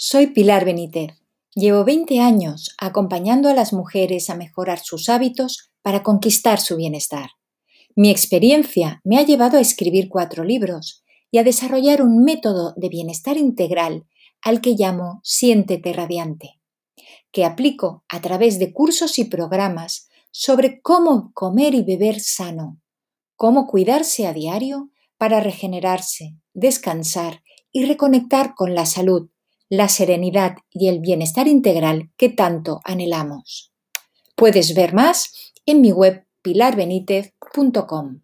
Soy Pilar Benítez. Llevo 20 años acompañando a las mujeres a mejorar sus hábitos para conquistar su bienestar. Mi experiencia me ha llevado a escribir cuatro libros y a desarrollar un método de bienestar integral al que llamo Siéntete Radiante, que aplico a través de cursos y programas sobre cómo comer y beber sano, cómo cuidarse a diario para regenerarse, descansar y reconectar con la salud la serenidad y el bienestar integral que tanto anhelamos. Puedes ver más en mi web pilarbenitez.com.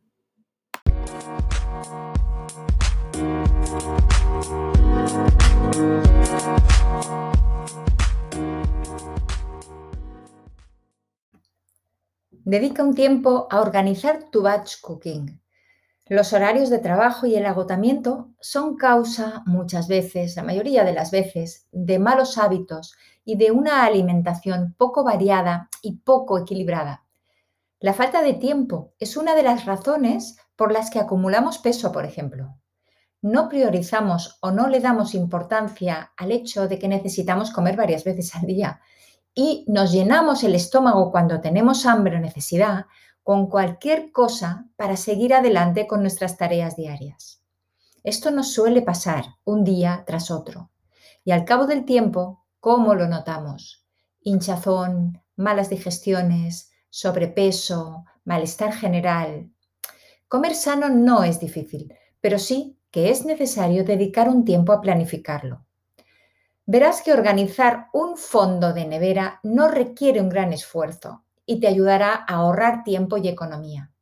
Dedica un tiempo a organizar tu batch cooking los horarios de trabajo y el agotamiento son causa muchas veces, la mayoría de las veces, de malos hábitos y de una alimentación poco variada y poco equilibrada. La falta de tiempo es una de las razones por las que acumulamos peso, por ejemplo. No priorizamos o no le damos importancia al hecho de que necesitamos comer varias veces al día y nos llenamos el estómago cuando tenemos hambre o necesidad con cualquier cosa para seguir adelante con nuestras tareas diarias. Esto nos suele pasar un día tras otro y al cabo del tiempo, ¿cómo lo notamos? Hinchazón, malas digestiones, sobrepeso, malestar general. Comer sano no es difícil, pero sí que es necesario dedicar un tiempo a planificarlo. Verás que organizar un fondo de nevera no requiere un gran esfuerzo y te ayudará a ahorrar tiempo y economía,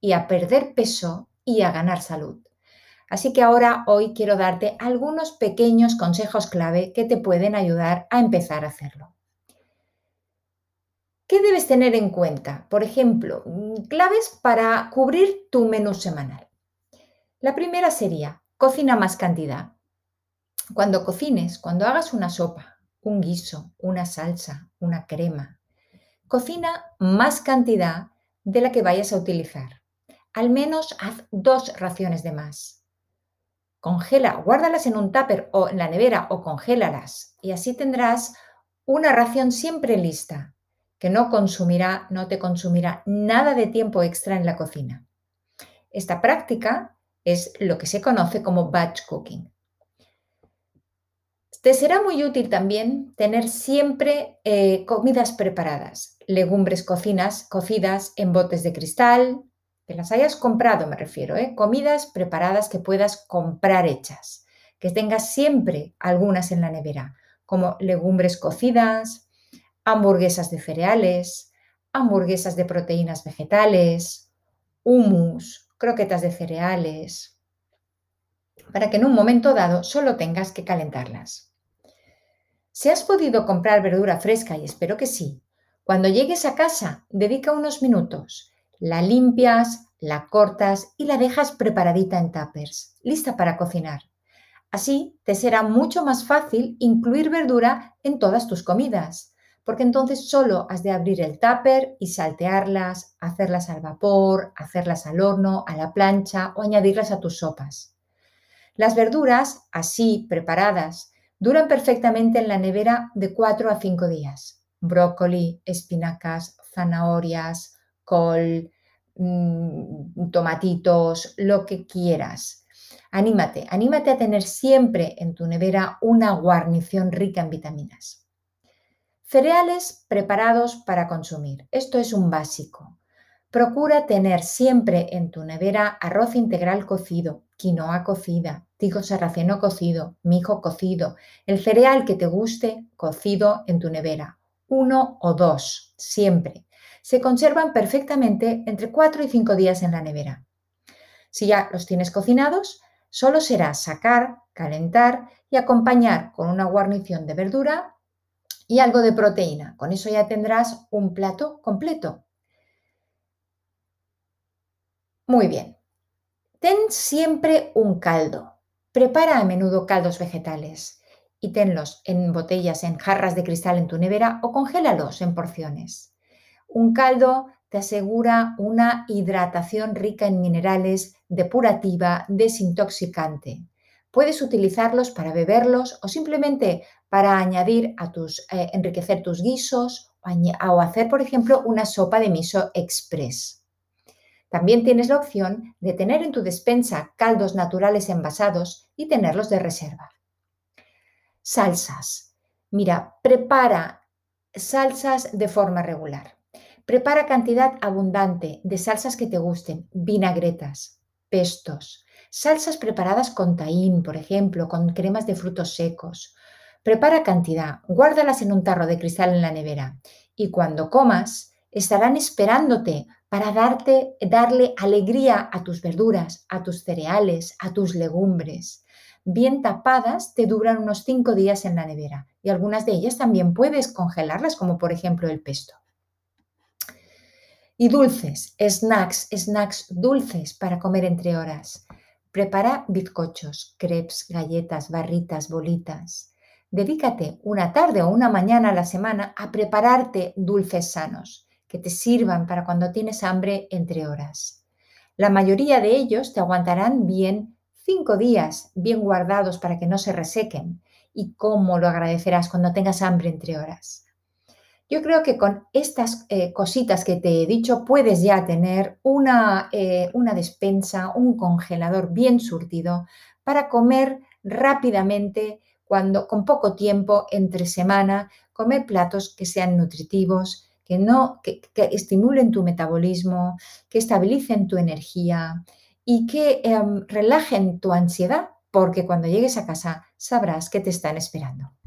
y a perder peso y a ganar salud. Así que ahora hoy quiero darte algunos pequeños consejos clave que te pueden ayudar a empezar a hacerlo. ¿Qué debes tener en cuenta? Por ejemplo, mm, claves para cubrir tu menú semanal. La primera sería, cocina más cantidad. Cuando cocines, cuando hagas una sopa, un guiso, una salsa, una crema, Cocina más cantidad de la que vayas a utilizar. Al menos haz dos raciones de más. Congela, guárdalas en un tupper o en la nevera o congélalas y así tendrás una ración siempre lista que no consumirá, no te consumirá nada de tiempo extra en la cocina. Esta práctica es lo que se conoce como batch cooking. Te será muy útil también tener siempre eh, comidas preparadas, legumbres cocinas, cocidas en botes de cristal, que las hayas comprado me refiero, ¿eh? comidas preparadas que puedas comprar hechas, que tengas siempre algunas en la nevera, como legumbres cocidas, hamburguesas de cereales, hamburguesas de proteínas vegetales, hummus, croquetas de cereales, para que en un momento dado solo tengas que calentarlas. Si has podido comprar verdura fresca, y espero que sí, cuando llegues a casa, dedica unos minutos. La limpias, la cortas y la dejas preparadita en tuppers, lista para cocinar. Así te será mucho más fácil incluir verdura en todas tus comidas, porque entonces solo has de abrir el tupper y saltearlas, hacerlas al vapor, hacerlas al horno, a la plancha o añadirlas a tus sopas. Las verduras, así preparadas, Duran perfectamente en la nevera de 4 a 5 días. Brócoli, espinacas, zanahorias, col, mm, tomatitos, lo que quieras. Anímate, anímate a tener siempre en tu nevera una guarnición rica en vitaminas. Cereales preparados para consumir. Esto es un básico. Procura tener siempre en tu nevera arroz integral cocido, quinoa cocida, tico sarraceno cocido, mijo cocido, el cereal que te guste cocido en tu nevera, uno o dos, siempre. Se conservan perfectamente entre 4 y 5 días en la nevera. Si ya los tienes cocinados, solo será sacar, calentar y acompañar con una guarnición de verdura y algo de proteína. Con eso ya tendrás un plato completo. Muy bien. Ten siempre un caldo. Prepara a menudo caldos vegetales y tenlos en botellas, en jarras de cristal en tu nevera o congélalos en porciones. Un caldo te asegura una hidratación rica en minerales, depurativa, desintoxicante. Puedes utilizarlos para beberlos o simplemente para añadir a tus, eh, enriquecer tus guisos o hacer, por ejemplo, una sopa de miso express. También tienes la opción de tener en tu despensa caldos naturales envasados y tenerlos de reserva. Salsas. Mira, prepara salsas de forma regular. Prepara cantidad abundante de salsas que te gusten, vinagretas, pestos, salsas preparadas con taín, por ejemplo, con cremas de frutos secos. Prepara cantidad, guárdalas en un tarro de cristal en la nevera y cuando comas estarán esperándote para darte, darle alegría a tus verduras, a tus cereales, a tus legumbres. Bien tapadas te duran unos cinco días en la nevera y algunas de ellas también puedes congelarlas, como por ejemplo el pesto. Y dulces, snacks, snacks dulces para comer entre horas. Prepara bizcochos, crepes, galletas, barritas, bolitas. Dedícate una tarde o una mañana a la semana a prepararte dulces sanos que te sirvan para cuando tienes hambre entre horas. La mayoría de ellos te aguantarán bien cinco días, bien guardados para que no se resequen. ¿Y cómo lo agradecerás cuando tengas hambre entre horas? Yo creo que con estas eh, cositas que te he dicho puedes ya tener una, eh, una despensa, un congelador bien surtido para comer rápidamente cuando con poco tiempo entre semana, comer platos que sean nutritivos, que, no, que, estimulen tu metabolismo, que estabilicen tu energía y que em, relajen tu ansiedad, porque cuando llegues a casa sabrás que te están esperando.